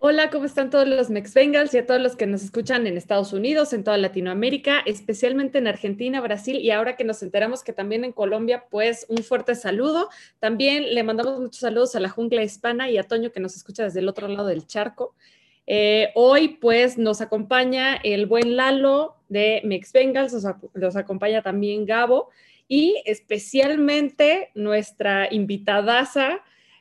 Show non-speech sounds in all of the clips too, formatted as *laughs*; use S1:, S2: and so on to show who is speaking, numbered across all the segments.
S1: Hola, ¿cómo están todos los Mex Bengals y a todos los que nos escuchan en Estados Unidos, en toda Latinoamérica, especialmente en Argentina, Brasil y ahora que nos enteramos que también en Colombia, pues un fuerte saludo. También le mandamos muchos saludos a la jungla hispana y a Toño que nos escucha desde el otro lado del charco. Eh, hoy pues nos acompaña el buen Lalo de Mex Bengals, nos, acompaña también Gabo y especialmente nuestra invitadaza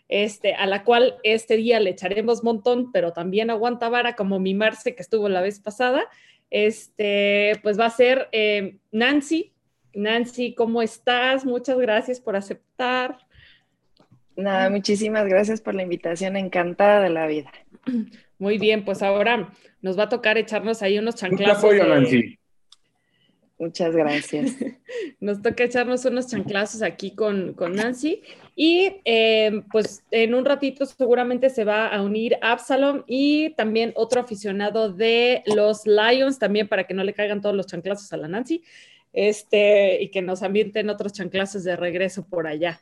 S1: este, a la cual este día le echaremos montón, pero también aguanta vara como mi Marce que estuvo la vez pasada, este, pues va a ser eh, Nancy. Nancy, ¿cómo estás? Muchas gracias por aceptar.
S2: Nada, muchísimas gracias por la invitación, encantada de la vida.
S1: Muy bien, pues ahora nos va a tocar echarnos ahí unos chanclazos. apoyo, Nancy.
S2: Muchas gracias. *laughs*
S1: Nos toca echarnos unos chanclazos aquí con, Nancy. Y eh, pues en un ratito seguramente se va a unir Absalom y también otro aficionado de los Lions, también para que no le caigan todos los chanclazos a la Nancy, este, y que nos ambienten otros chanclazos de regreso por allá.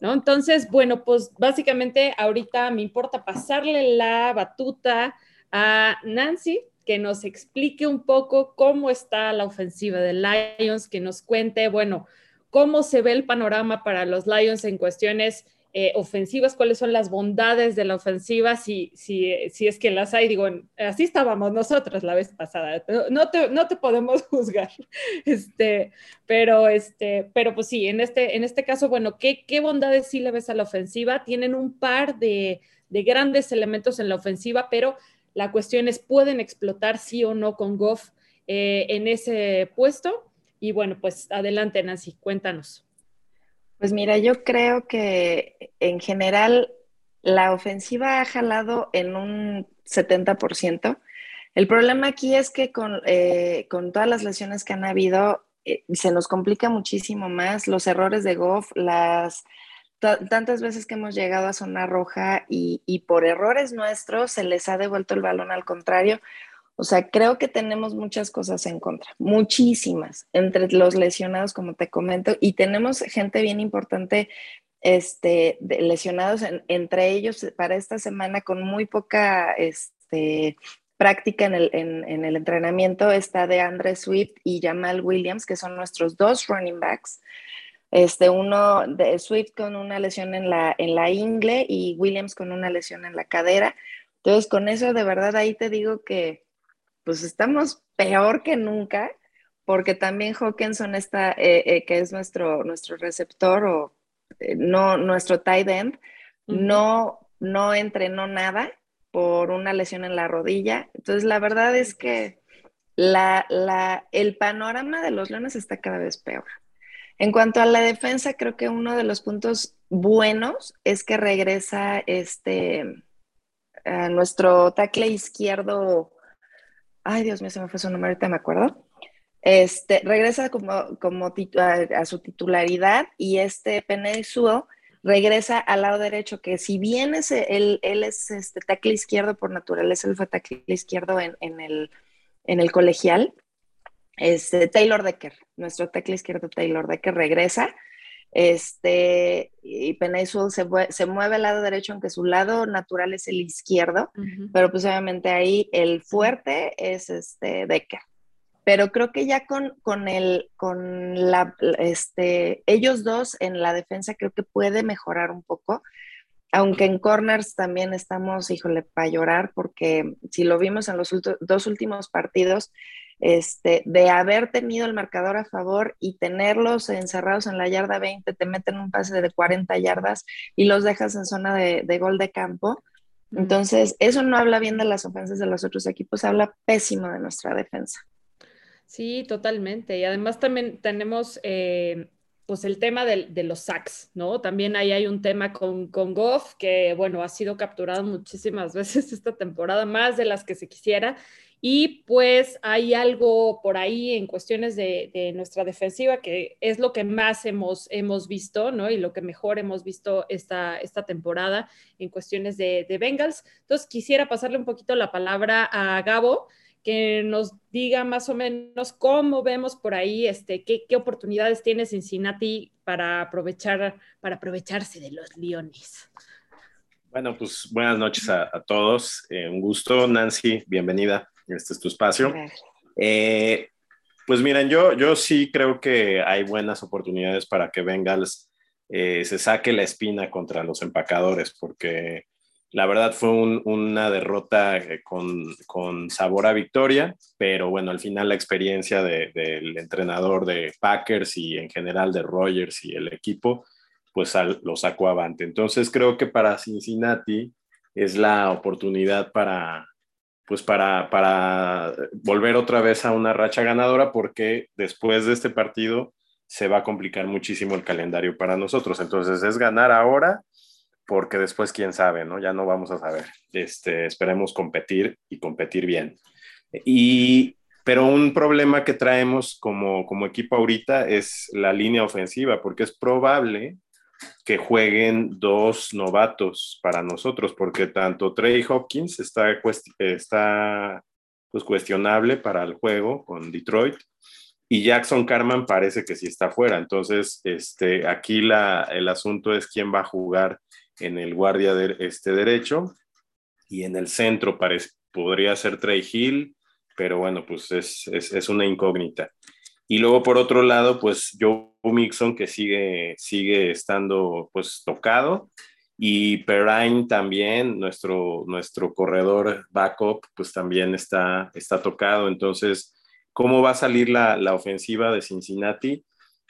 S1: ¿No? Entonces, bueno, pues básicamente ahorita me importa pasarle la batuta a Nancy que nos explique un poco cómo está la ofensiva de Lions, que nos cuente, bueno, cómo se ve el panorama para los Lions en cuestiones eh, ofensivas, cuáles son las bondades de la ofensiva, si, si, si, es que las hay, digo, así estábamos nosotros la vez pasada, no te, no te podemos *laughs* juzgar, este, pero, este, pero pues sí, en este, en este caso, bueno, ¿qué, ¿qué bondades sí le ves a la ofensiva? Tienen un par de, de grandes elementos en la ofensiva, pero la cuestión es, ¿pueden explotar sí o no con Goff eh, en ese puesto? Y bueno, pues adelante, Nancy, cuéntanos.
S2: Pues mira, yo creo que en general la ofensiva ha jalado en un 70%. El problema aquí es que con, eh, con todas las lesiones que han habido, eh, se nos complica muchísimo más los errores de Goff, las tantas veces que hemos llegado a zona roja y, por errores nuestros se les ha devuelto el balón al contrario. O sea, creo que tenemos muchas cosas en contra, muchísimas, entre los lesionados, como te comento, y tenemos gente bien importante este, lesionados, entre ellos para esta semana con muy poca este, práctica en el, en el entrenamiento está de Andre Swift y Jamal Williams, que son nuestros dos running backs. Este, uno de Swift con una lesión en la, en la ingle y Williams con una lesión en la cadera. Entonces, con eso de verdad ahí te digo que pues estamos peor que nunca, porque también Hawkinson está, eh, eh, que es nuestro, nuestro receptor o eh, no nuestro tight end, no, no entrenó nada por una lesión en la rodilla. Entonces, la verdad es que la, la, el panorama de los leones está cada vez peor. En cuanto a la defensa, creo que uno de los puntos buenos es que regresa este nuestro tackle izquierdo. Ay, Dios mío, se me fue su nombre, ahorita me acuerdo. Este, regresa como, como a, su titularidad y este Penezuo regresa al lado derecho, que si bien es, él, él es este tackle izquierdo por naturaleza, él fue tackle izquierdo en, en, el, en el colegial, este, Taylor Decker, nuestro tackle izquierdo Taylor Decker regresa. Este, y Penazul se, se, mueve al lado derecho, aunque su lado natural es el izquierdo, pero pues obviamente ahí el fuerte es este Decker. Pero creo que ya con, con, el, con la, este, ellos dos en la defensa creo que puede mejorar un poco, aunque en corners también estamos, híjole, para llorar, porque si lo vimos en los dos últimos partidos, este, de haber tenido el marcador a favor y tenerlos encerrados en la yarda 20, te meten un pase de 40 yardas y los dejas en zona de, gol de campo. Entonces, eso no habla bien de las ofensas de los otros equipos, habla pésimo de nuestra defensa.
S1: Sí, totalmente. Y además también tenemos eh, pues el tema de, de, los sacks, ¿no? También ahí hay un tema con, con Goff que, bueno, ha sido capturado muchísimas *laughs* veces esta temporada, más de las que se quisiera. Y pues hay algo por ahí en cuestiones de, nuestra defensiva que es lo que más hemos, hemos visto, ¿no? Y lo que mejor hemos visto esta, esta temporada en cuestiones de, de Bengals. Entonces quisiera pasarle un poquito la palabra a Gabo que nos diga más o menos cómo vemos por ahí, este, qué, qué oportunidades tiene Cincinnati para aprovechar, para aprovecharse de los Leones.
S3: Bueno, pues buenas noches a, todos. Eh, un gusto, Nancy, bienvenida. Este es tu espacio. Eh, pues miren, yo, yo sí creo que hay buenas oportunidades para que Bengals eh, se saque la espina contra los empacadores, porque la verdad fue una derrota con, sabor a victoria, pero bueno, al final la experiencia del entrenador de Packers y en general de Rogers y el equipo, pues lo sacó avante. Entonces creo que para Cincinnati es la oportunidad para, pues para, para volver otra vez a una racha ganadora porque después de este partido se va a complicar muchísimo el calendario para nosotros. Entonces es ganar ahora porque después quién sabe, ¿no? Ya no vamos a saber. Este, esperemos competir y competir bien. Y, pero un problema que traemos como, como equipo ahorita es la línea ofensiva, porque es probable que jueguen dos novatos para nosotros, porque tanto Trey Hopkins está, está pues, cuestionable para el juego con Detroit y Jackson Carman parece que sí está fuera. Entonces, este, aquí la, el asunto es quién va a jugar en el guardia de, este derecho y en el centro parece, podría ser Trey Hill, pero bueno, pues es, es, es una incógnita. Y luego por otro lado, pues Joe Mixon que sigue, sigue estando pues tocado y Perrine también, nuestro, nuestro corredor backup, pues también está, está tocado. Entonces, ¿cómo va a salir la, la ofensiva de Cincinnati?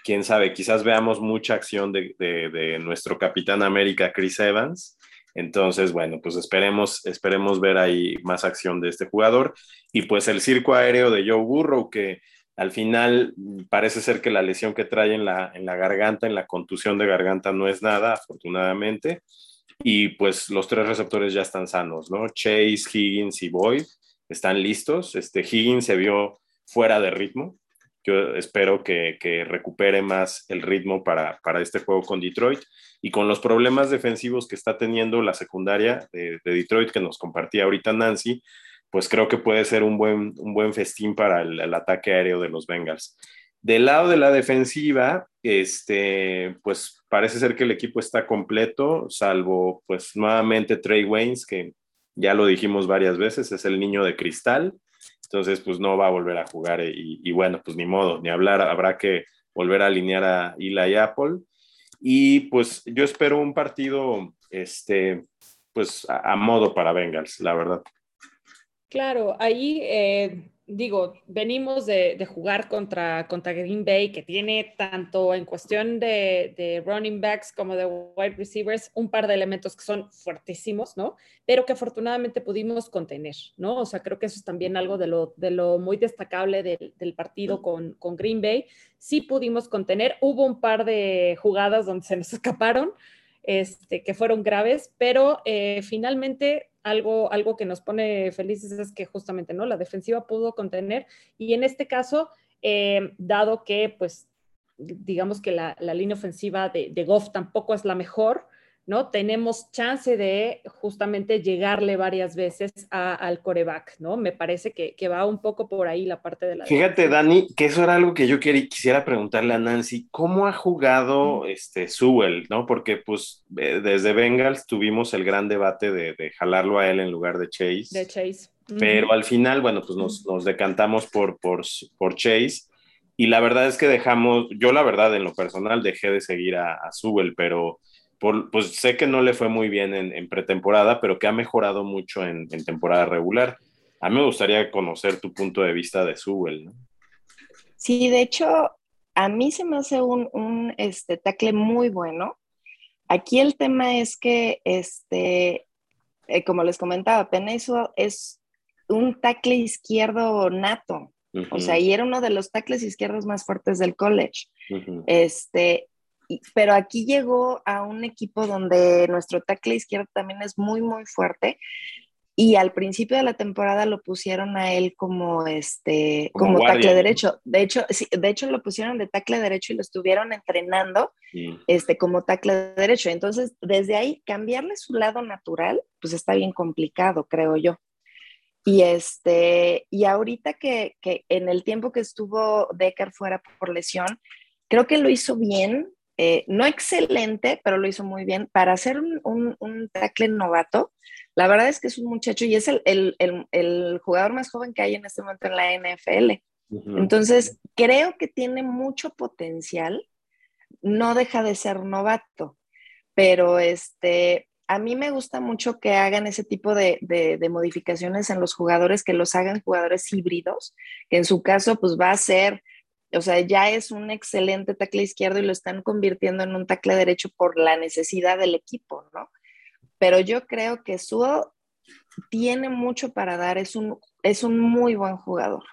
S3: Quién sabe, quizás veamos mucha acción de, nuestro capitán América, Chris Evans. Entonces, bueno, pues esperemos, esperemos ver ahí más acción de este jugador. Y pues el circo aéreo de Joe Burrow, que al final, parece ser que la lesión que trae en la, en la garganta, en la contusión de garganta, no es nada, afortunadamente. Y pues los tres receptores ya están sanos, ¿no? Chase, Higgins y Boyd están listos. Este Higgins se vio fuera de ritmo. Yo espero que, que recupere más el ritmo para, para, este juego con Detroit. Y con los problemas defensivos que está teniendo la secundaria de, de Detroit, que nos compartía ahorita Nancy, pues creo que puede ser un buen, un buen festín para el, ataque aéreo de los Bengals. Del lado de la defensiva, este, pues parece ser que el equipo está completo, salvo pues nuevamente Trey Waynes, que ya lo dijimos varias veces, es el niño de cristal, entonces pues no va a volver a jugar y, bueno, pues ni modo, ni hablar, habrá que volver a alinear a Eli Apple. Y pues yo espero un partido, este, pues a modo para Bengals, la verdad.
S1: Claro, ahí eh, digo, venimos de, jugar contra, contra Green Bay, que tiene tanto en cuestión de, running backs como de wide receivers un par de elementos que son fuertísimos, ¿no? Pero que afortunadamente pudimos contener, ¿no? O sea, creo que eso es también algo de lo, de lo muy destacable del, partido con, con Green Bay. Sí pudimos contener, hubo un par de jugadas donde se nos *laughs* escaparon, este, que fueron graves, pero eh, finalmente algo, algo que nos pone felices es que justamente, ¿no? La defensiva pudo contener y en este caso, eh, dado que, pues, digamos que la, línea ofensiva de, de Goff tampoco es la mejor, ¿no? Tenemos chance de justamente llegarle varias veces al coreback, ¿no? Me parece que, va un poco por ahí la parte de la...
S3: Fíjate, Dani, que eso era algo que yo quisiera preguntarle a Nancy, ¿cómo ha jugado este Sewell, ¿no? Porque pues eh, desde Bengals tuvimos el gran debate de, jalarlo a él en lugar de Chase.
S1: De Chase.
S3: Pero al final, bueno, pues nos, decantamos por, por, por Chase. Y la verdad es que dejamos, yo la verdad en lo personal dejé de seguir a, a Sewell, pero pues sé que no le fue muy bien en, pretemporada, pero que ha mejorado mucho en, temporada regular. A mí me gustaría conocer tu punto de vista de Sewell, ¿no?
S2: Sí, de hecho, a mí se me hace un, este, tackle muy bueno. Aquí el tema es que, este, eh, como les comentaba, Peneso es un tackle izquierdo nato. O sea, y era uno de los tackles izquierdos más fuertes del college. Este, pero aquí llegó a un equipo donde nuestro tackle izquierdo también es muy, muy fuerte. Y al principio de la temporada lo pusieron a él como este, como, tackle derecho. De hecho, sí, de hecho lo pusieron de tackle derecho y lo estuvieron entrenando este, como tackle derecho. Entonces, desde ahí, cambiarle su lado natural, pues está bien complicado, creo yo. Y este, y ahorita que, que en el tiempo que estuvo Decker fuera por lesión, creo que lo hizo bien, eh, no excelente, pero lo hizo muy bien. Para un, un, tackle novato, la verdad es que es un muchacho y es el, jugador más joven que hay en este momento en la NFL. Entonces, creo que tiene mucho potencial. No deja de ser novato, pero este, a mí me gusta mucho que hagan ese tipo de, de, modificaciones en los jugadores, que los hagan jugadores híbridos, que en su caso, pues va a ser o sea, ya es un excelente tackle izquierdo y lo están convirtiendo en un tackle derecho por la necesidad del equipo, ¿no? Pero yo creo que Suo tiene mucho para dar, es un, es un muy buen jugador.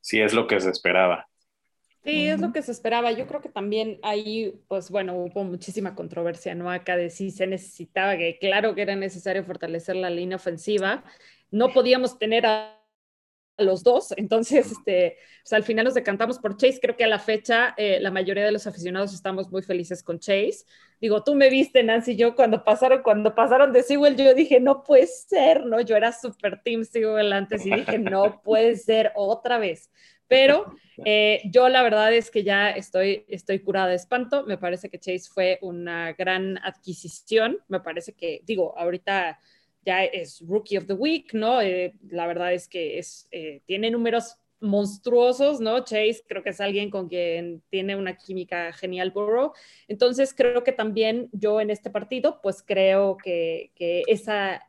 S3: Sí, es lo que se esperaba.
S1: Sí, es lo que se esperaba. Yo creo que también ahí, pues bueno, hubo muchísima controversia, ¿no? Acá de si se necesitaba, que claro que era necesario fortalecer la línea ofensiva. No podíamos tener a los dos. Entonces, este, pues, al final nos decantamos por Chase. Creo que a la fecha eh, la mayoría de los aficionados estamos muy felices con Chase. Digo, tú me viste, Nancy, yo cuando pasaron, cuando pasaron de Sewell, yo dije, no puede ser, ¿no? Yo era super team Sewell antes y dije, no puede ser otra vez. Pero *laughs* eh, yo la verdad es que ya estoy, estoy curada de espanto. Me parece que Chase fue una gran adquisición. Me parece que, digo, ahorita ya es Rookie of the Week, ¿no? Eh, la verdad es que es, eh, tiene números monstruosos, ¿no? Chase creo que es alguien con quien tiene una química genial Burrow. Entonces creo que también yo en este partido, pues creo que, que esa,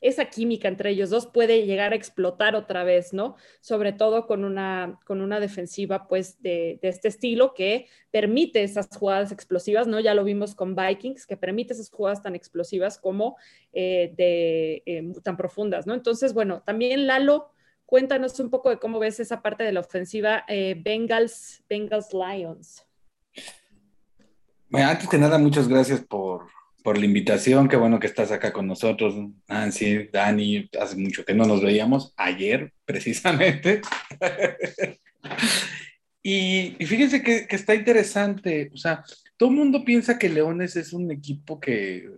S1: esa química entre ellos dos puede llegar a explotar otra vez, ¿no? Sobre todo con una, con una defensiva, pues, de, este estilo que permite esas jugadas explosivas, ¿no? Ya lo vimos con Vikings, que permite esas jugadas tan explosivas como eh, de, eh, tan profundas, ¿no? Entonces, bueno, también Lalo, cuéntanos un poco de cómo ves esa parte de la ofensiva eh, Bengals, Bengals Lions.
S4: Bueno, antes que nada, muchas gracias por, por la invitación. Qué bueno que estás acá con nosotros, Nancy, Dani. Hace mucho que no nos veíamos, ayer precisamente. *laughs* y, fíjense que, está interesante. O sea, todo el mundo piensa que Leones es un equipo que,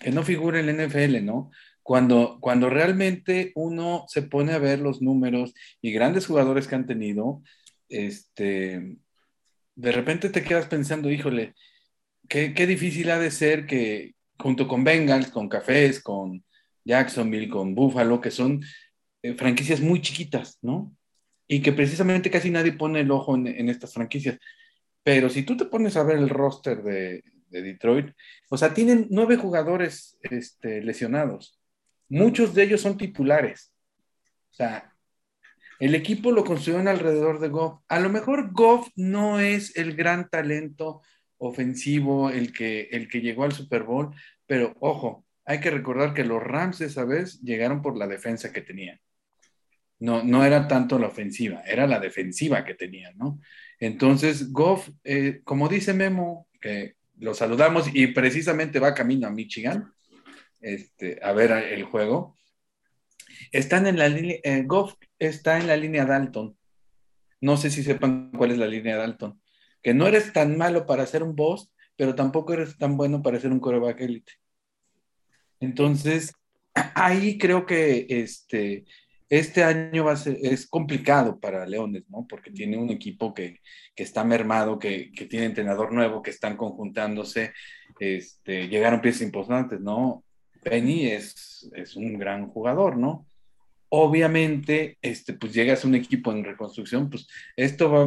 S4: que no figura en la NFL, ¿no? Cuando, cuando realmente uno se pone a ver los números y grandes jugadores que han tenido, este, de repente te quedas pensando, híjole, qué, difícil ha de ser que junto con Bengals, con Cafés, con Jacksonville, con Buffalo, que son eh, franquicias muy chiquitas, ¿no? Y que precisamente casi nadie pone el ojo en, estas franquicias. Pero si tú te pones a ver el roster de, Detroit, o sea, tienen nueve jugadores este, lesionados. Muchos de ellos son titulares. O sea, el equipo lo construyeron alrededor de Goff. A lo mejor Goff no es el gran talento ofensivo, el que, el que llegó al Super Bowl, pero ojo, hay que recordar que los Rams esa vez llegaron por la defensa que tenían. No, no era tanto la ofensiva, era la defensiva que tenían, ¿no? Entonces, Goff, eh, como dice Memo, que lo saludamos y precisamente va camino a Michigan este, a ver el juego, están en la línea, eh, Goff está en la línea Dalton. No sé si sepan cuál es la línea Dalton que no eres tan malo para ser un boss, pero tampoco eres tan bueno para ser un coreback elite. Entonces, *clears throat* ahí creo que este, este año va a ser, es complicado para Leones, ¿no? Porque tiene un equipo que, está mermado, que, tiene entrenador nuevo, que están conjuntándose, este, llegaron piezas importantes, ¿no? Penny es, es un gran jugador, ¿no? Obviamente, este, pues llegas a un equipo en reconstrucción, pues esto va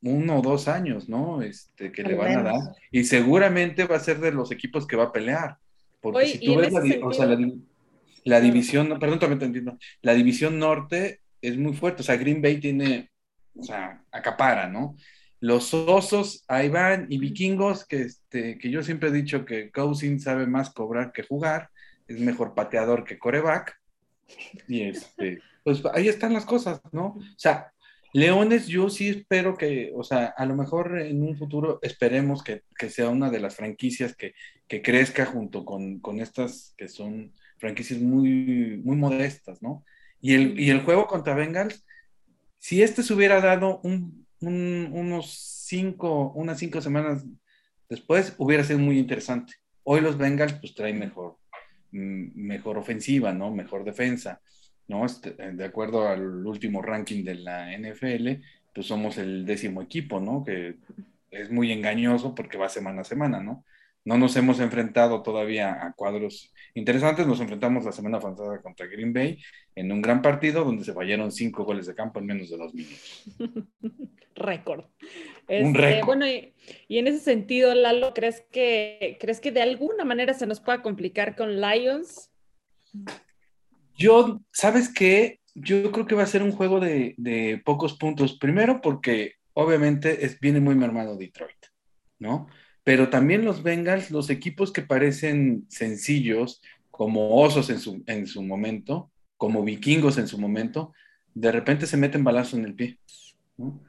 S4: uno o dos años, ¿no? Este, que le van a dar. Y seguramente va a ser de los equipos que va a pelear. Porque si tú ves la, o sea, la, división, perdón, también te entiendo, la división norte es muy fuerte, o sea, Green Bay tiene, o sea, acapara, ¿no? Los osos, ahí van, y vikingos, que, este, que yo siempre he dicho que Cousin sabe más cobrar que jugar, es mejor pateador que coreback *laughs* y este, pues ahí están las cosas, ¿no? O sea, Leones, yo sí espero que, o sea, a lo mejor en un futuro esperemos que, sea una de las franquicias que, crezca junto con, estas que son franquicias muy, muy modestas, ¿no? Y el, y el juego contra Bengals, si este se hubiera dado unos cinco, unas cinco semanas después, hubiera sido muy interesante. Hoy los Bengals pues traen mejor, mejor ofensiva, ¿no? Mejor defensa, ¿no? Este, de acuerdo al último ranking de la NFL, pues somos el décimo equipo, ¿no? Que es muy engañoso porque va semana a semana, ¿no? No nos hemos enfrentado todavía a cuadros interesantes. Nos enfrentamos la semana pasada contra Green Bay en un gran partido donde se fallaron cinco goles de campo en menos de dos minutos. *laughs*
S1: récord. Este, bueno, y, y en ese sentido, Lalo, ¿crees que, ¿crees que de alguna manera se nos pueda complicar con Lions?
S4: Yo, ¿sabes qué? Yo creo que va a ser un juego de, de pocos puntos. Primero porque obviamente es, viene muy mermado Detroit, ¿no? Pero también los Bengals, los equipos que parecen sencillos, como osos en su, en su momento, como vikingos en su momento, de repente se meten balazos en el pie. ¿no?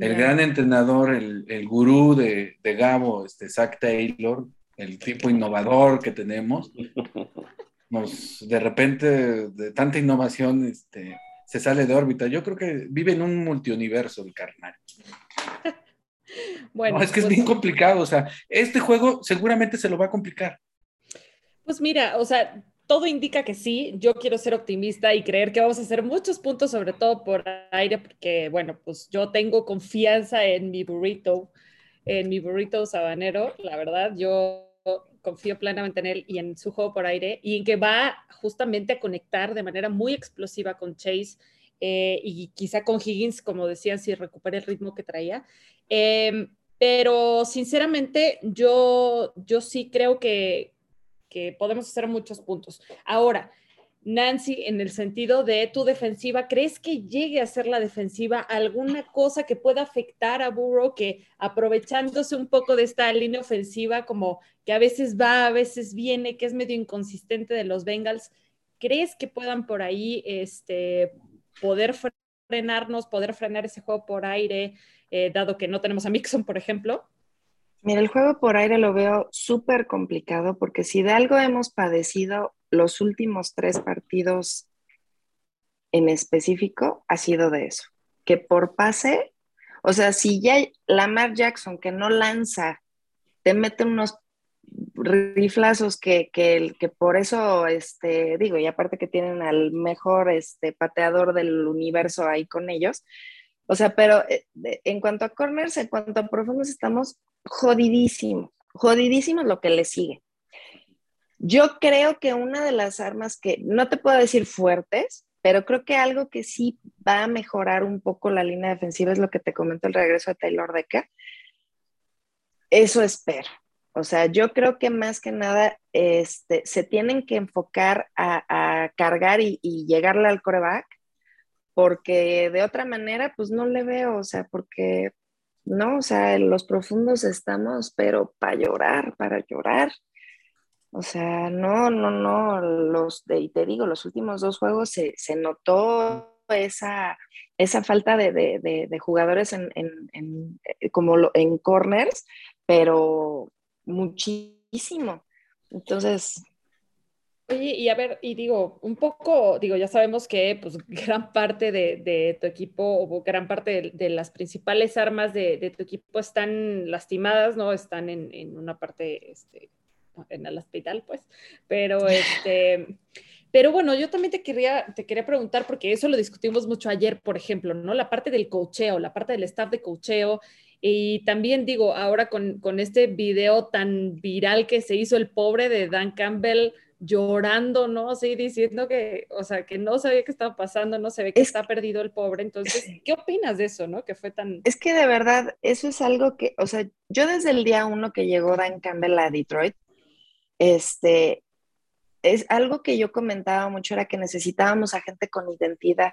S4: El gran entrenador, el, el gurú de, de Gabo, este Zach Taylor, el tipo innovador que tenemos, *laughs* nos, de repente, de tanta innovación, este, se sale de órbita. Yo creo que vive en un multiuniverso el carnal. *laughs*
S1: Bueno,
S4: No, es que es
S1: pues-
S4: bien complicado. O sea, este juego seguramente se lo va a complicar.
S1: Pues mira, o sea, todo indica que sí. Yo quiero ser optimista y creer que vamos a hacer muchos puntos, sobre todo por aire, porque, bueno, pues yo tengo confianza en mi burrito, en mi burrito sabanero. La verdad, yo confío plenamente en él y en su juego por aire y en que va justamente a conectar de manera muy explosiva con Chase eh, y quizá con Higgins, como decían, si recupera el ritmo que traía. Eh, pero sinceramente, yo, yo sí creo que, que podemos hacer muchos puntos. Ahora, Nancy, en el sentido de tu defensiva, ¿crees que llegue a ser la defensiva alguna cosa que pueda afectar a Burrow, que aprovechándose un poco de esta línea ofensiva, como que a veces va, a veces viene, que es medio inconsistente de los Bengals, ¿crees que puedan por ahí este, poder frenarnos, poder frenar ese juego por aire, eh, dado que no tenemos a Mixon, por ejemplo?
S2: Mira, el juego por aire lo veo súper complicado porque si de algo hemos padecido los últimos tres partidos en específico, ha sido de eso. Que por pase, o sea, si ya Lamar Jackson que no lanza, te mete unos riflazos que, que, que por eso, este, digo, y aparte que tienen al mejor este, pateador del universo ahí con ellos, o sea, pero eh, en cuanto a corners, en cuanto a profundos, estamos jodidísimos, jodidísimos lo que le sigue. Yo creo que una de las armas que, no te puedo decir fuertes, pero creo que algo que sí va a mejorar un poco la línea defensiva es lo que te comentó el regreso de Taylor Decker. Eso espero. O sea, yo creo que más que nada este, se tienen que enfocar a, a cargar y, y, llegarle al coreback, porque de otra manera, pues no le veo, o sea, porque no, o sea, en los profundos estamos, pero para llorar, para llorar. O sea, no, no, no, los y te digo, los últimos dos juegos se, se notó esa, esa falta de, de, de, jugadores en, en, en, como lo, en corners, pero muchísimo. Entonces.
S1: Oye, y a ver, y digo, un poco, digo, ya sabemos que pues *laughs* gran parte de, de tu equipo o gran parte de, de las principales armas de, tu equipo están lastimadas, ¿no? Están en, en una parte, este, en el hospital, pues, pero este... Pero bueno, yo también te quería, te quería preguntar, porque eso lo discutimos mucho ayer, por ejemplo, ¿no? La parte del cocheo, la parte del staff de cocheo, y también digo, ahora con, con, este video tan viral que se hizo el pobre de Dan Campbell llorando, ¿no? Sí, diciendo que, o sea, que no sabía qué estaba pasando, no se ve que es, está perdido el pobre. Entonces, ¿qué opinas de eso, no? Que fue tan...
S2: Es que de verdad, eso es algo que, o sea, yo desde el día uno que llegó Dan Campbell a Detroit, este, es algo que yo comentaba mucho, era que necesitábamos a gente con identidad.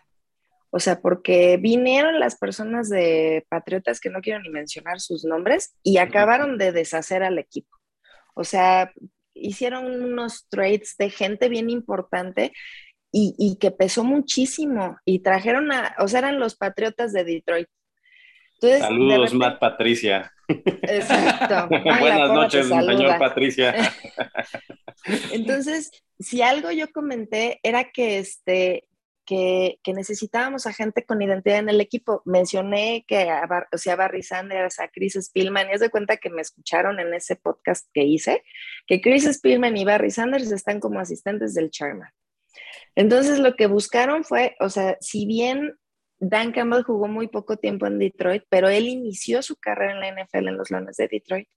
S2: O sea, porque vinieron las personas de Patriotas, que no quiero ni mencionar sus nombres, y acabaron de deshacer al equipo. O sea, hicieron unos trades de gente bien importante y, y, que pesó muchísimo. Y trajeron a, o sea, eran los Patriotas de Detroit.
S3: Entonces, Saludos, de repente, Matt Patricia.
S2: Exacto. *laughs*
S3: Ay, Buenas noches, señor Patricia. *laughs*
S2: Entonces, si algo yo comenté era que este que, que, necesitábamos a gente con identidad en el equipo. Mencioné que o sea, Barry Sanders, a Chris Spielman, y es de cuenta que me escucharon en ese podcast que hice, que Chris Spielman y Barry Sanders están como asistentes del chairman. Entonces, lo que buscaron fue, o sea, si bien Dan Campbell jugó muy poco tiempo en Detroit, pero él inició su carrera en la NFL en los Leones de Detroit.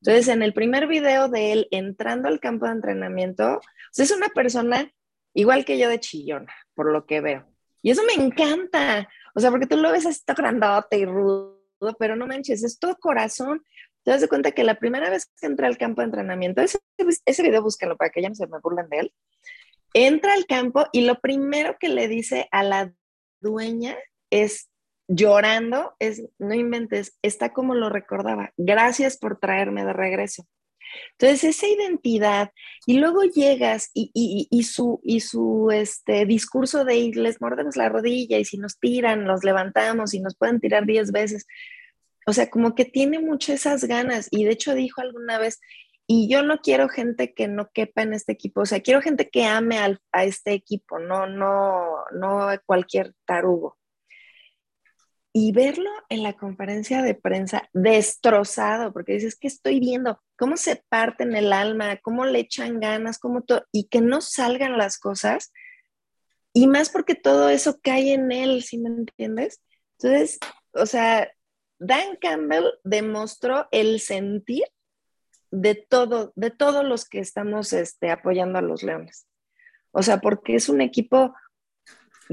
S2: Entonces, en el primer video de él entrando al campo de entrenamiento, es una persona igual que yo de chillona, por lo que veo. Y eso me encanta. O sea, porque tú lo ves así todo grandote y rudo, pero no manches, es todo corazón. Te das cuenta que la primera vez que entra al campo de entrenamiento, ese, ese video búscalo para que ya no se me burlen de él, entra al campo y lo primero que le dice a la dueña es llorando, es, no inventes, está como lo recordaba, gracias por traerme de regreso. Entonces, esa identidad, y luego llegas y, y, su, y su este, discurso de les mordemos la rodilla y si nos tiran, nos levantamos y nos pueden tirar diez veces. O sea, como que tiene mucho esas ganas y de hecho dijo alguna vez, y yo no quiero gente que no quepa en este equipo, o sea, quiero gente que ame a este equipo, no, no, no cualquier tarugo y verlo en la conferencia de prensa destrozado, porque dices que estoy viendo cómo se parten el alma, cómo le echan ganas, cómo todo, y que no salgan las cosas, y más porque todo eso cae en él, ¿sí me entiendes? Entonces, o sea, Dan Campbell demostró el sentir de todo, de todos los que estamos este, apoyando a los Leones. O sea, porque es un equipo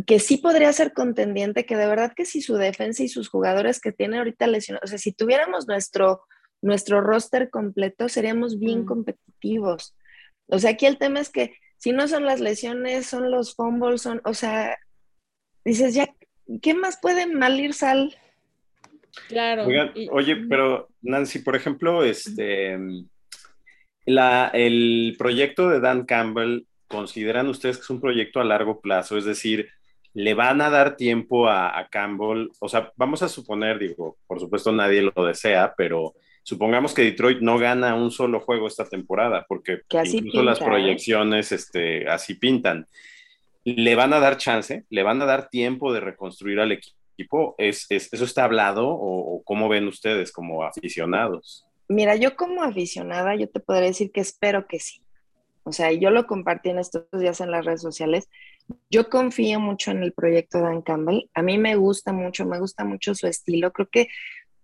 S2: que sí podría ser contendiente, que de verdad que si su defensa y sus jugadores que tiene ahorita lesionados, o sea, si tuviéramos nuestro, nuestro roster completo, seríamos bien mm. competitivos. O sea, aquí el tema es que si no son las lesiones, son los fumbles, son, o sea, dices, ya, ¿qué más puede mal ir sal?
S1: Claro.
S3: oye, pero Nancy, por ejemplo, este, la, el proyecto de Dan Campbell, ¿consideran ustedes que es un proyecto a largo plazo? Es decir, le van a dar tiempo a, Campbell, o sea, vamos a suponer, digo, por supuesto nadie lo desea, pero supongamos que Detroit no gana un solo juego esta temporada, porque incluso las ¿eh? proyecciones este, así pintan. ¿Le van a dar chance? ¿Le van a dar tiempo de reconstruir al equipo? ¿Es, eso está hablado o, o, cómo ven ustedes como aficionados?
S2: Mira, yo como aficionada, yo te podría decir que espero que sí. O sea, yo lo compartí en estos días en las redes sociales yo confío mucho en el proyecto Dan Campbell. A mí me gusta mucho, me gusta mucho su estilo. Creo que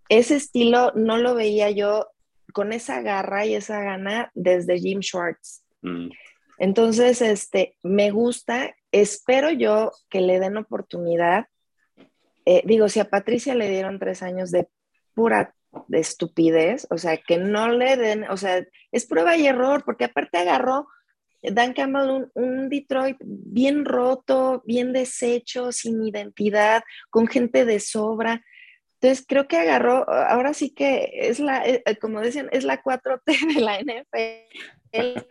S2: ese estilo no lo veía yo con esa garra y esa gana desde Jim Schwartz. Mm. Entonces, este, me gusta, espero yo que le den oportunidad. Eh, digo, si a Patricia le dieron tres años de pura de estupidez, o sea, que no le den, o sea, es prueba y error, porque aparte agarró Dan Campbell, un, Detroit bien roto, bien deshecho, sin identidad, con gente de sobra. Entonces creo que agarró, ahora sí que es la, eh, eh, como decían, es la 4T de la NFL.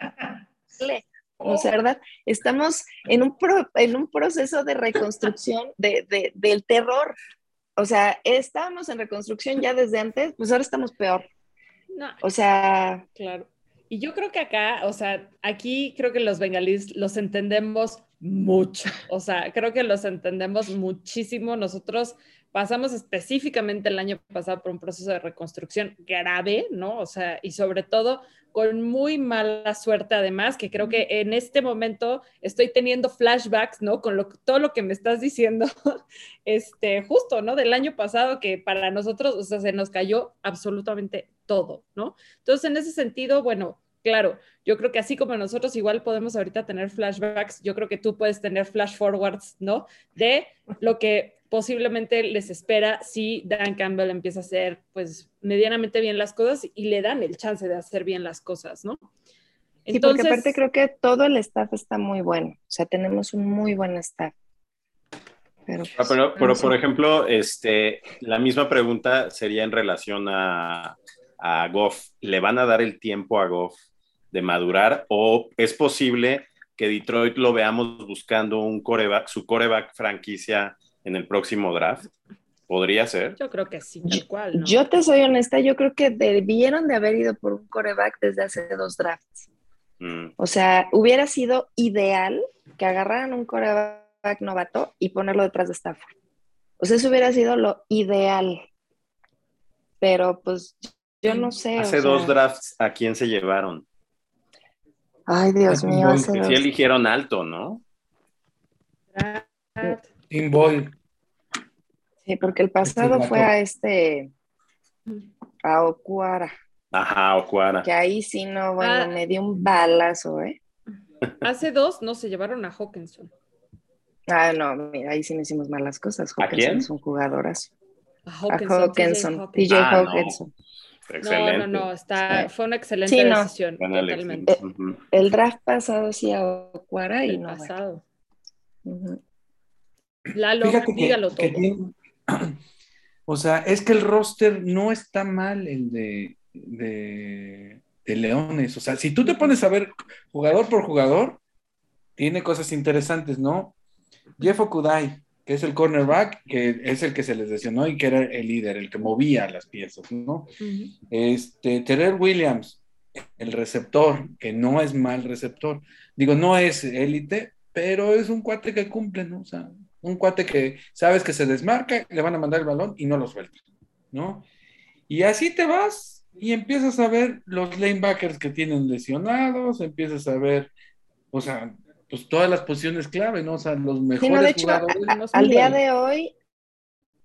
S2: *laughs* O sea, ¿verdad? Estamos en un, en un proceso de reconstrucción de, del terror. O sea, estábamos en reconstrucción ya desde antes, pues ahora estamos peor. O sea,
S1: claro. Y yo creo que acá, o sea, aquí creo que los bengalíes los entendemos mucho, o sea, creo que los entendemos muchísimo. Nosotros pasamos específicamente el año pasado por un proceso de reconstrucción grave, ¿no? O sea, y sobre todo con muy mala suerte además, que creo que en este momento estoy teniendo flashbacks, ¿no? Con lo, todo lo que me estás diciendo, *laughs* este, justo, ¿no? Del año pasado que para nosotros, o sea, se nos cayó absolutamente todo, ¿no? Entonces, en ese sentido, bueno, claro, yo creo que así como nosotros igual podemos ahorita tener flashbacks, yo creo que tú puedes tener flash forwards, ¿no? De lo que posiblemente les espera si Dan Campbell empieza a hacer, pues, medianamente bien las cosas y le dan el chance de hacer bien las cosas, ¿no?
S2: Entonces, sí, porque aparte creo que todo el staff está muy bueno, o sea, tenemos un muy buen staff.
S3: Pero, ah, pero, pero, por ejemplo, este, la misma pregunta sería en relación a, a Goff, ¿le van a dar el tiempo a Goff de madurar o es posible que Detroit lo veamos buscando un coreback, su coreback franquicia en el próximo draft? ¿Podría ser?
S1: Yo creo que sí, tal cual.
S2: Yo te soy honesta, yo creo que debieron de haber ido por un coreback desde hace dos drafts. Mm. O sea, hubiera sido ideal que agarraran un coreback novato y ponerlo detrás de Stafford. O sea, eso hubiera sido lo ideal. Pero pues yo no sé.
S3: Hace dos drafts, ¿a quién se llevaron?
S2: Ay, Dios mío.
S3: Hace sí eligieron alto, ¿no?
S4: Tim Boyle.
S2: Sí, porque el pasado
S4: Este
S2: fue a este, a Okuara,
S3: Ajá, Ocuara.
S2: que ahí sí no, bueno,
S1: Ah.
S2: me dio un balazo, ¿eh?
S1: Hace dos no se llevaron a Hawkinson.
S2: Ah, no, mira, ahí sí no hicimos malas cosas.
S3: ¿A
S2: Hawkinson
S3: quién?
S2: es un jugadorazo.
S1: A
S2: A
S1: Hawkinson.
S2: Hawkinson,
S1: TJ
S3: Ah.
S2: Hawkinson.
S1: No,
S3: Excelente.
S1: no, no, está,
S2: Sí.
S1: fue una excelente
S2: Sí, no.
S1: decisión, totalmente.
S2: El draft pasado sí a Okuara y
S1: El
S2: no. bueno.
S1: pasado.
S2: Ujú.
S1: Lalo,
S4: Fíjate
S1: dígalo
S4: que
S1: todo.
S4: tiene- *clears throat* o sea, es que el roster no está mal el de, de, de Leones. O sea, si tú te pones a ver jugador por jugador, tiene cosas interesantes, ¿no? Jeff Okudai, que es el cornerback, que es el que se les lesionó y que era el líder, el que movía las piezas, ¿no?
S1: Ujú.
S4: Este, Terrell Williams, el receptor, que no es mal receptor. Digo, no es élite, pero es un cuate que cumple, ¿no? O sea, un cuate que sabes que se desmarca, le van a mandar el balón y no lo suelta, ¿no? Y así te vas y empiezas a ver los lanebackers que tienen lesionados, empiezas a ver, o sea, pues todas las posiciones clave, ¿no? O sea, los mejores
S2: de hecho,
S4: jugadores.
S2: Al día de hoy,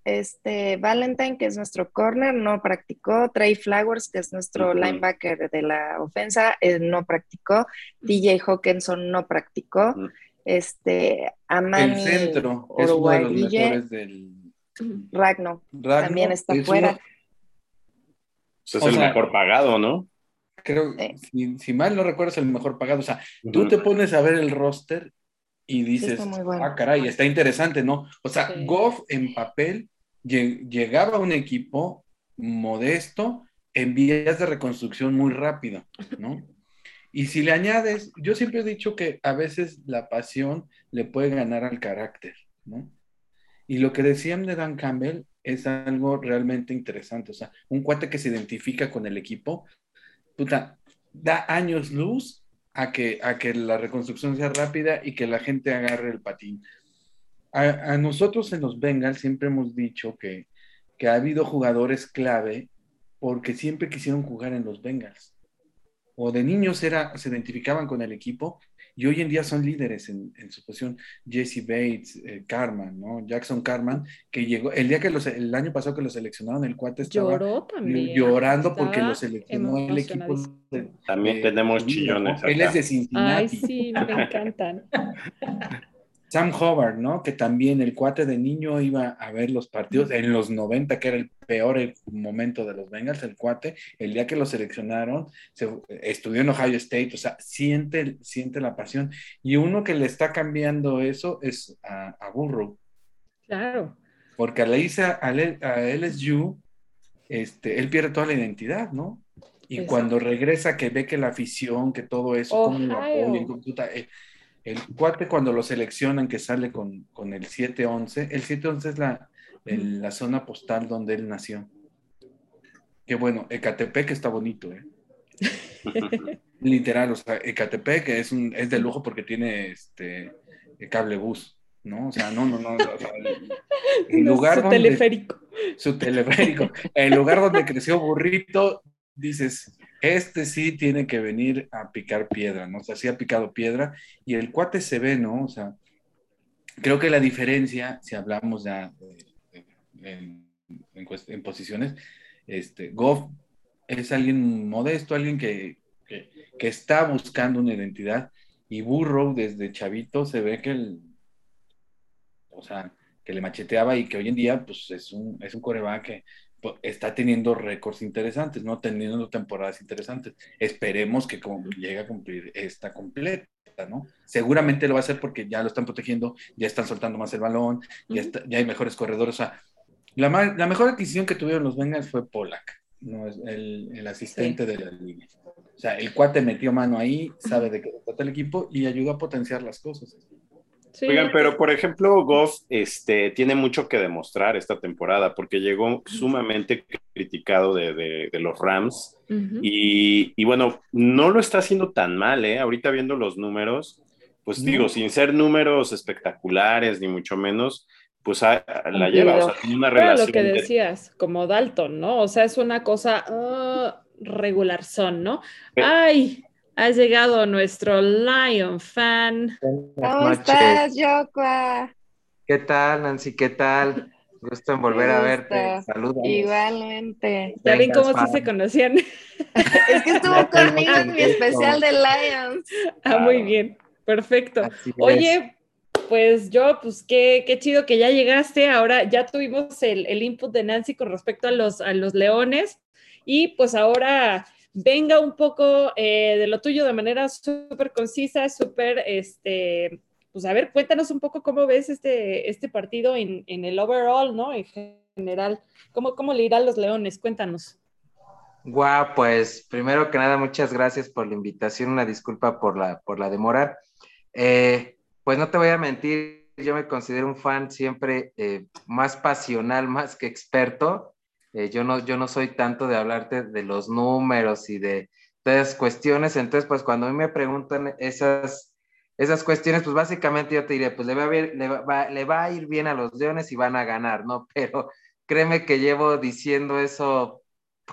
S2: este Valentine, que es nuestro corner, no practicó. Trey Flowers, que es nuestro linebacker de la ofensa, eh, no practicó. TJ Hawkinson no practicó. Este Amani
S4: el centro es uno de los mejores del
S2: Ragno
S4: Ragno,
S2: también está
S4: es
S2: fuera.
S4: uno-
S3: Pues es
S4: O
S3: el
S4: sea,
S3: mejor pagado, ¿no?
S4: Creo,
S2: Sí.
S4: si, si mal no recuerdo, es el mejor pagado. O sea, tú te pones a ver el roster y dices,
S2: bueno.
S4: ah, caray, está interesante, ¿no? O sea,
S1: Sí.
S4: Goff en papel lle- llegaba a un equipo modesto en vías de reconstrucción muy rápido, ¿no? Y si le añades, yo siempre he dicho que a veces la pasión le puede ganar al carácter, ¿no? Y lo que decían de Dan Campbell es algo realmente interesante, o sea, un cuate que se identifica con el equipo, puta, da años luz a que, a que la reconstrucción sea rápida y que la gente agarre el patín. A, nosotros en los Bengals siempre hemos dicho que, que ha habido jugadores clave porque siempre quisieron jugar en los Bengals. O de niños era, se identificaban con el equipo y hoy en día son líderes en, en su posición. Jesse Bates, eh, Carman, ¿no? Jackson Carman, que llegó, el día que los, el año pasado que lo seleccionaron, el cuate estaba
S1: Lloró también.
S4: llorando porque lo seleccionó el equipo. de-
S3: También tenemos chillones
S4: Él es de Cincinnati.
S1: Ay, sí, me encantan. *laughs*
S4: Sam Hobart, ¿no? Que también el cuate de niño iba a ver los partidos en los 90, que era el peor el momento de los Bengals, el cuate, el día que lo seleccionaron, se, estudió en Ohio State, o sea, siente, siente la pasión. Y uno que le está cambiando eso es a, a Burrow,
S1: Claro.
S4: porque a la ISA, a, a LSU, este, él pierde toda la identidad, ¿no? Y
S1: Exacto.
S4: cuando regresa, que ve que la afición, que todo eso, cómo lo apoyan, el cuate cuando lo seleccionan que sale con, con el 711, el 711 es la, el- la zona postal donde él nació. Que bueno, Ecatepec está bonito, ¿eh? *laughs* Literal, o sea, Ecatepec es, un, es de lujo porque tiene este cable bus, ¿no? O sea, no, no, no. o sea, el, el *laughs*
S1: No,
S4: lugar
S1: su
S4: donde,
S1: teleférico.
S4: su teleférico, el lugar donde creció Burrito, dices, este sí tiene que venir a picar piedra, ¿no? O sea, sí ha picado piedra y el cuate se ve, ¿no? O sea, creo que la diferencia, si hablamos ya en, en posiciones, este, Goff es alguien modesto, alguien que, que, está buscando una identidad y Burrow desde chavito se ve que el, o sea, que le macheteaba y que hoy en día pues es un, es un coreback que está teniendo récords interesantes, ¿no? Teniendo temporadas interesantes. Esperemos que como llegue a cumplir esta completa, ¿no? Seguramente lo va a hacer porque ya lo están protegiendo, ya están soltando más el balón, ya,
S1: Ujú.
S4: está- ya hay mejores corredores. O sea, la, mejor adquisición que tuvieron los Bengals fue Pollack, ¿no? Es el, el asistente de la línea. O sea, el cuate metió mano ahí, sabe de qué trata el equipo y ayudó a potenciar las cosas.
S1: Sí.
S3: Oigan, pero por ejemplo, Goff este, tiene mucho que demostrar esta temporada porque llegó sumamente criticado de, de- de los Rams y, y bueno, no lo está haciendo tan mal, ¿eh? Ahorita viendo los números, pues
S4: No.
S3: digo, sin ser números espectaculares ni mucho menos, pues a- a- la lleva, o sea, tiene una relación.
S1: lo que
S3: de-
S1: decías, como Dalton, ¿no? O sea, es una cosa ah, regular son, ¿no?
S3: Pe-
S1: Ay, ha llegado nuestro Lion fan.
S2: ¿Cómo estás, Yokua?
S5: ¿Qué tal, Nancy? ¿Qué tal? Gusto en volver a verte. Saludos.
S2: Igualmente.
S1: Ya ven cómo sí se conocían. *laughs*
S2: es que estuvo conmigo en mi especial de Lions.
S1: Ah, muy bien. Perfecto. Oye, pues yo, pues qué, qué, chido que ya llegaste. Ahora ya tuvimos el, el, input de Nancy con respecto a los, a los leones. Y pues ahora venga un poco eh, de lo tuyo de manera súper concisa, súper, este, pues a ver, cuéntanos un poco cómo ves este, este partido en, en el overall, ¿no? En general, ¿cómo, cómo le irá a los leones? Cuéntanos.
S5: Guau, pues primero que nada, muchas gracias por la invitación, una disculpa por la, por la demora. Eh, pues no te voy a mentir, yo me considero un fan siempre eh, más pasional, más que experto. Eh, yo, no, yo no soy tanto de hablarte de los números y de todas cuestiones. Entonces, pues cuando a mí me preguntan esas, esas cuestiones, pues básicamente yo te diré, pues le va, a ver, le, va, le va a ir bien a los leones y van a ganar, ¿no? *laughs* Pero créeme que llevo diciendo eso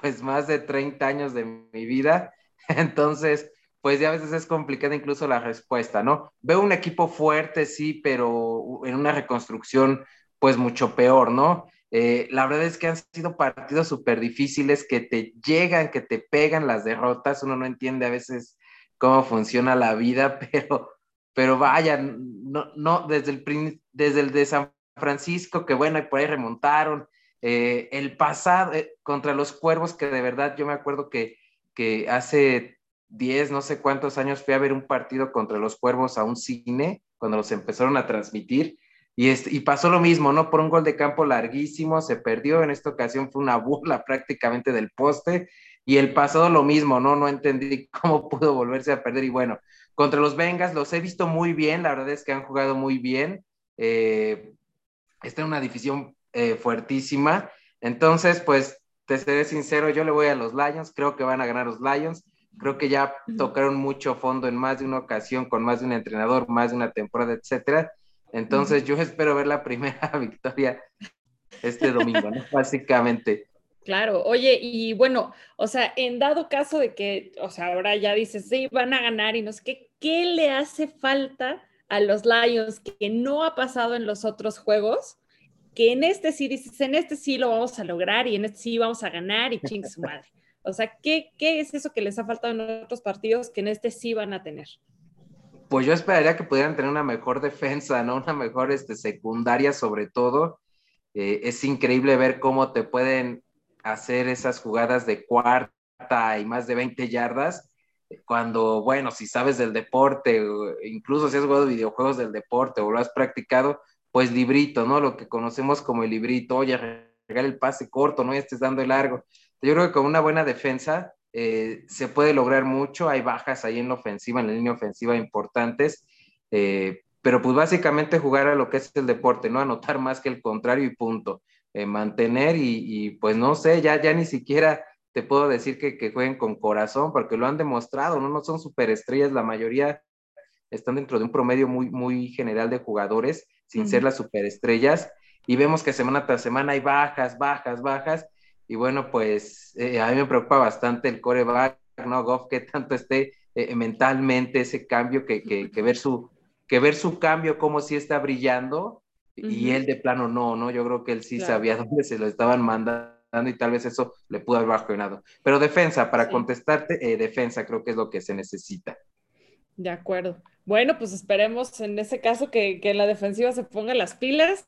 S5: pues más de 30 años de mi vida. *laughs* Entonces, pues ya a veces es complicada incluso la respuesta, ¿no? Veo un equipo fuerte, sí, pero en una reconstrucción, pues mucho peor, ¿no? Eh, la verdad es que han sido partidos súper difíciles que te llegan, que te pegan las derrotas. Uno no entiende a veces cómo funciona la vida, *laughs* pero, pero vaya, no, no, desde el, desde el de San Francisco, que bueno, y por ahí remontaron. Eh, el pasado eh, contra los cuervos, que de verdad yo me acuerdo que, que hace 10, no sé cuántos años fui a ver un partido contra los cuervos a un cine, cuando los empezaron a transmitir y, y pasó lo mismo, ¿no? Por un gol de campo larguísimo, se perdió, en esta ocasión fue una *laughs* burla prácticamente del poste, y el pasado lo mismo, ¿no? No entendí *laughs* cómo pudo volverse a perder, y bueno, contra los Vengas los he visto muy bien, la verdad es que han jugado muy bien, eh, está en una división eh, fuertísima, entonces, pues, te seré sincero, yo le voy a los Lions, creo que van a ganar los Lions, creo que ya tocaron mucho fondo en más de una ocasión, con más de un entrenador, más de una temporada, etcétera, entonces yo espero ver la primera *laughs* victoria este domingo, ¿no? Básicamente.
S1: Claro, oye, y bueno, o sea, en dado caso de que, o sea, ahora ya dices, sí, van a ganar y no sé qué, ¿qué le hace falta a los Lions que no ha pasado en los otros juegos? Que en este sí dices, en este sí lo vamos a lograr y en este sí vamos a ganar y ching su madre. O sea, ¿qué, ¿qué es eso que les ha faltado en otros partidos que en este sí van a tener?
S5: Pues yo esperaría que pudieran tener una mejor defensa, ¿no? Una mejor este, secundaria sobre todo. Eh, es increíble ver cómo te pueden hacer esas jugadas de cuarta y más de 20 yardas, cuando, bueno, si sabes del deporte, incluso si has jugado videojuegos del deporte o lo has practicado, pues librito, ¿no? Lo que conocemos como el librito, oye, regala el pase corto, no y estés dando el largo. Yo creo que con una buena defensa eh, se puede lograr mucho, hay bajas ahí en la ofensiva, en la línea ofensiva importantes, eh, pero pues básicamente jugar a lo que es el deporte, ¿no? Anotar más que el contrario y punto. Eh, mantener y, pues no sé, ya, ya ni siquiera te puedo decir que, que, jueguen con corazón, porque lo han demostrado, ¿no? No son superestrellas, la mayoría están dentro de un promedio muy, muy general de jugadores, sin ser las superestrellas, y vemos que semana tras semana hay bajas, bajas, bajas, y bueno, pues eh, a mí me preocupa bastante el coreback, ¿no? Goff, que tanto esté eh, mentalmente ese cambio, que, que, ver su, que ver su cambio, como si está brillando, y él de plano no, ¿no? Yo creo que él sí sabía *laughs* dónde se lo estaban mandando y tal vez eso le pudo haber bajonado. Pero defensa, para contestarte, eh, defensa creo que es lo que se necesita.
S1: De acuerdo. Bueno, pues esperemos en ese caso que, que la defensiva se ponga las pilas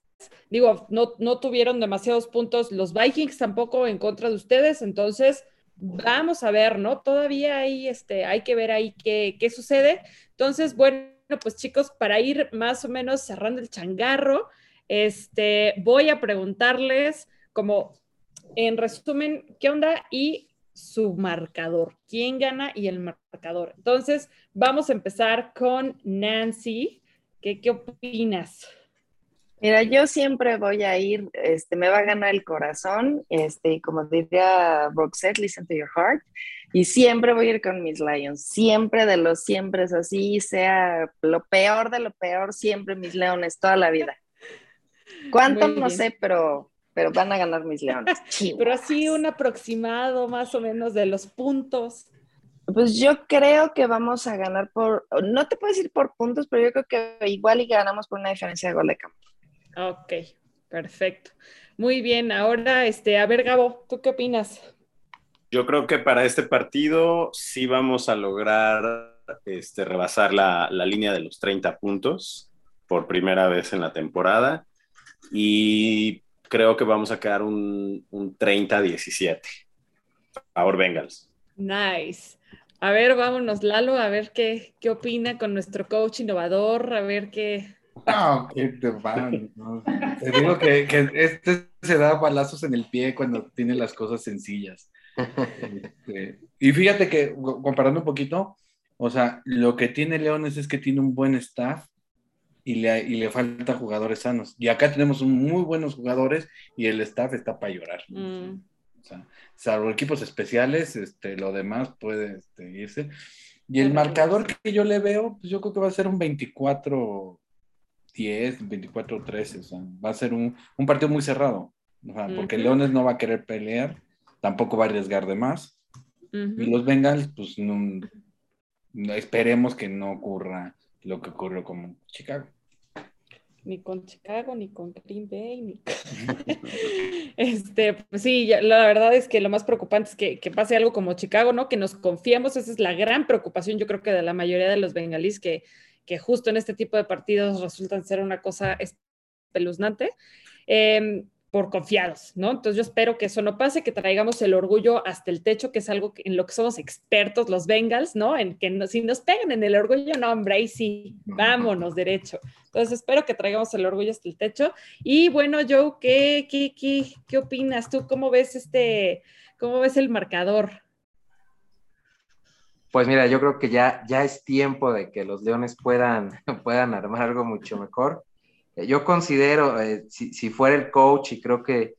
S1: Digo, no, no tuvieron demasiados puntos los Vikings tampoco en contra de ustedes, entonces vamos a ver, ¿no? Todavía hay, este, hay que ver ahí qué, qué sucede. Entonces, bueno, pues chicos, para ir más o menos cerrando el changarro, este, voy a preguntarles como en resumen, ¿qué onda? Y su marcador, quién gana y el marcador. Entonces, vamos a empezar con Nancy. ¿Qué, qué opinas?
S2: Mira, yo siempre voy a ir, este, me va a ganar el corazón, este, como diría Roxette, listen to your heart, y siempre voy a ir con mis Lions, siempre de los siempre es así, sea lo peor de lo peor, siempre mis leones, toda la vida. *laughs* ¿Cuánto? No sé, pero, pero van a ganar mis leones. *laughs*
S1: pero así un aproximado más o menos de los puntos.
S2: Pues yo creo que vamos a ganar por, no te puedo decir por puntos, pero yo creo que igual y ganamos por una diferencia de gol de campo.
S1: Ok, perfecto. Muy bien, ahora, este, a ver, Gabo, ¿tú qué opinas?
S3: Yo creo que para este partido sí vamos a lograr este, rebasar la, la línea de los 30 puntos por primera vez en la temporada y creo que vamos a quedar un, un 30-17. Ahora Bengals.
S1: Nice. A ver, vámonos, Lalo, a ver qué, qué opina con nuestro coach innovador, a ver qué.
S4: No, qué te van. Te digo que, que, este se da balazos en el pie cuando tiene las cosas sencillas. Este, y fíjate que, comparando un poquito, o sea, lo que tiene Leones es que tiene un buen staff y le, y le falta jugadores sanos. Y acá tenemos muy buenos jugadores y el staff está para llorar. Mm. O sea, salvo equipos especiales, este, lo demás puede este, irse. Y el marcador que yo le veo, pues yo creo que va a ser un 24 10, 24 13. O sea, va a ser un, un partido muy cerrado. O sea, porque Leones no va a querer pelear, tampoco va a arriesgar de más. Y los Bengals, pues no, esperemos que no ocurra lo que ocurrió con Chicago
S1: ni con Chicago, ni con Green Bay, ni *laughs* este, pues sí, la verdad es que lo más preocupante es que, que, pase algo como Chicago, ¿no? Que nos confiamos, esa es la gran preocupación, yo creo que de la mayoría de los bengalíes, que, que justo en este tipo de partidos resultan ser una cosa espeluznante. Eh, por confiados, ¿no? Entonces yo espero que eso no pase, que traigamos el orgullo hasta el techo, que es algo en lo que somos expertos los Bengals, ¿no? En que si nos pegan en el orgullo, no, hombre, ahí sí, vámonos derecho. Entonces espero que traigamos el orgullo hasta el techo. Y bueno, Joe, ¿qué, qué, qué, qué opinas tú? ¿Cómo ves este, cómo ves el marcador?
S5: Pues mira, yo creo que ya, ya es tiempo de que los Leones puedan, *laughs* puedan armar algo mucho mejor yo considero, eh, si, fuera el coach, y creo que,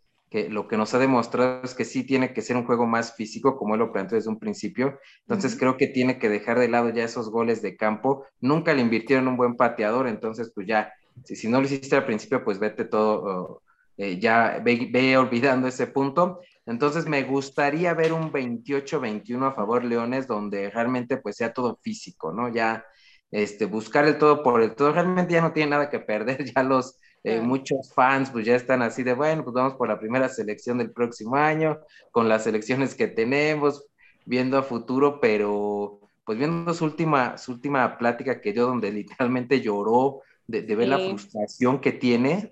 S5: lo que nos ha demostrado es que sí tiene que ser un juego más físico, como él lo planteó desde un principio. Entonces creo que tiene que dejar de lado ya esos goles de campo. Nunca le invirtieron un buen pateador, entonces pues ya, si, si no lo hiciste al principio, pues vete todo, eh, ya ve, olvidando ese punto. Entonces me gustaría ver un 28-21 a favor Leones, donde realmente pues sea todo físico, ¿no? Ya este, buscar el todo por el todo, realmente ya no tiene nada que perder, *laughs* ya los eh, muchos fans pues ya están así de, bueno, pues vamos por la primera selección del próximo año, con las selecciones que tenemos, viendo a futuro, pero pues viendo su última, su última plática que dio donde literalmente lloró de, ver la frustración que tiene,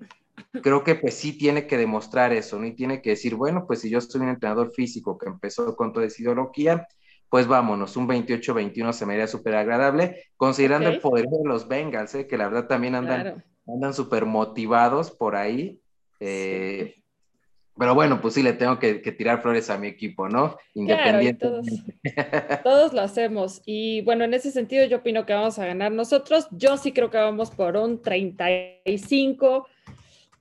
S5: creo que pues sí tiene que demostrar eso, ¿no? Y tiene que decir, bueno, pues si yo soy un entrenador físico que empezó con toda esa ideología, pues vámonos, un 28-21 se me haría súper agradable, considerando el poder de los Bengals, ¿eh? que la verdad también andan andan súper motivados por ahí. Eh, pero bueno, pues sí le tengo que, tirar flores a mi equipo, ¿no?
S1: Independiente. *laughs* todos, lo hacemos. Y bueno, en ese sentido yo opino que vamos a ganar nosotros. Yo sí creo que vamos por un 35,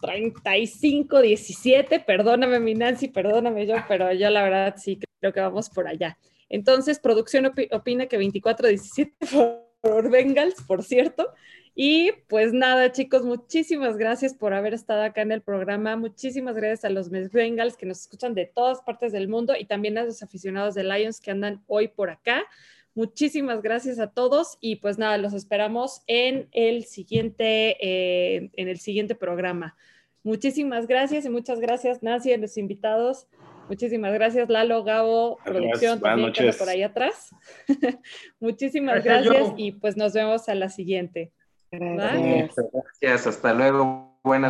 S1: 35, 17. Perdóname, mi Nancy, perdóname yo, pero yo la verdad sí creo que vamos por allá. Entonces, producción opina que 24-17 por Bengals, por cierto. Y pues nada, chicos, muchísimas gracias por haber estado acá en el programa. Muchísimas gracias a los Bengals que nos escuchan de todas partes del mundo y también a los aficionados de Lions que andan hoy por acá. Muchísimas gracias a todos y pues nada, los esperamos en el siguiente, eh, en el siguiente programa. Muchísimas gracias y muchas gracias, Nancy, a los invitados. Muchísimas gracias, Lalo, Gabo, producción también por ahí atrás. *laughs* Muchísimas gracias, y pues nos vemos a la siguiente.
S5: Gracias, hasta luego. Buenas